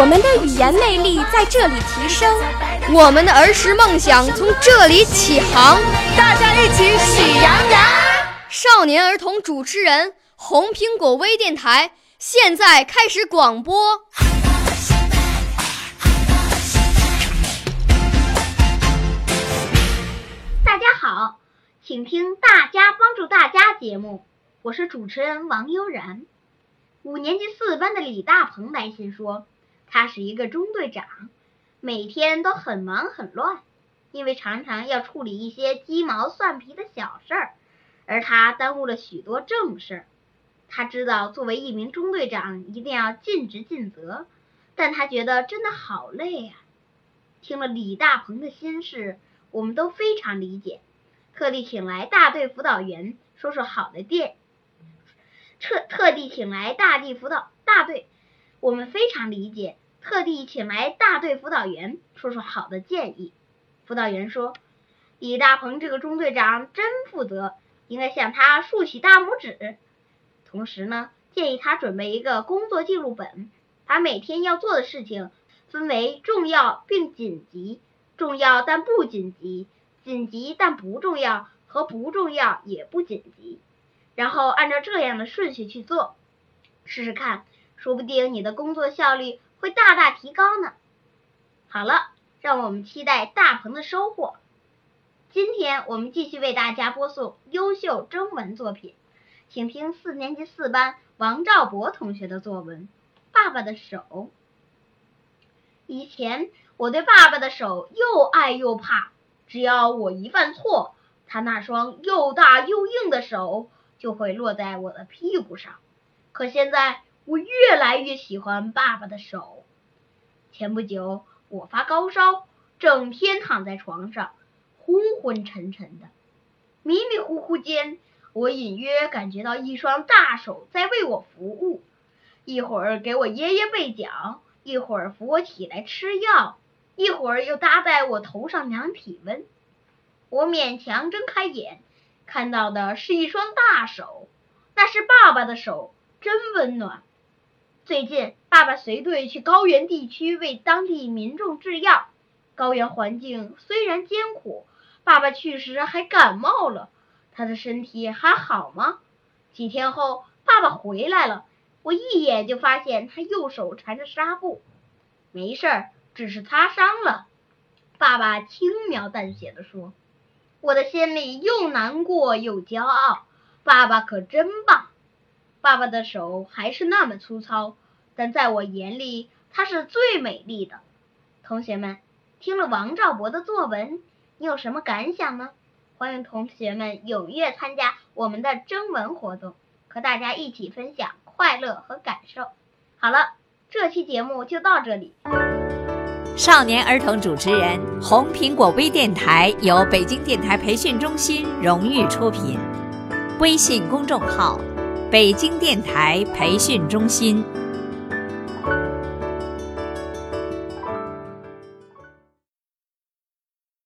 我们的语言魅力在这里提升，我们的儿时梦想从这里起航。大家一起喜羊羊。少年儿童主持人，红苹果微电台。现在开始广播。大家好，请听《大家帮助大家》节目，我是主持人王悠然。五年级四班的李大鹏来信说，他是一个中队长，每天都很忙很乱，因为常常要处理一些鸡毛蒜皮的小事儿，而他耽误了许多正事儿。他知道作为一名中队长一定要尽职尽责，但他觉得真的好累啊！听了李大鹏的心事，我们都非常理解，特地请来大队辅导员说说好的电，特特地请来大地辅导大队，我们非常理解，特地请来大队辅导员说说好的建议。辅导员说：“李大鹏这个中队长真负责，应该向他竖起大拇指。”同时呢，建议他准备一个工作记录本，把每天要做的事情分为重要并紧急、重要但不紧急、紧急但不重要和不重要也不紧急，然后按照这样的顺序去做，试试看，说不定你的工作效率会大大提高呢。好了，让我们期待大鹏的收获。今天我们继续为大家播送优秀征文作品。请听四年级四班王兆博同学的作文《爸爸的手》。以前我对爸爸的手又爱又怕，只要我一犯错，他那双又大又硬的手就会落在我的屁股上。可现在我越来越喜欢爸爸的手。前不久我发高烧，整天躺在床上，昏昏沉沉的，迷迷糊糊间。我隐约感觉到一双大手在为我服务，一会儿给我爷爷背讲，一会儿扶我起来吃药，一会儿又搭在我头上量体温。我勉强睁开眼，看到的是一双大手，那是爸爸的手，真温暖。最近，爸爸随队去高原地区为当地民众制药，高原环境虽然艰苦，爸爸去时还感冒了。他的身体还好吗？几天后，爸爸回来了，我一眼就发现他右手缠着纱布。没事儿，只是擦伤了。爸爸轻描淡写的说。我的心里又难过又骄傲。爸爸可真棒。爸爸的手还是那么粗糙，但在我眼里，它是最美丽的。同学们，听了王兆博的作文，你有什么感想呢？欢迎同学们踊跃参加我们的征文活动，和大家一起分享快乐和感受。好了，这期节目就到这里。少年儿童主持人，红苹果微电台由北京电台培训中心荣誉出品，微信公众号：北京电台培训中心。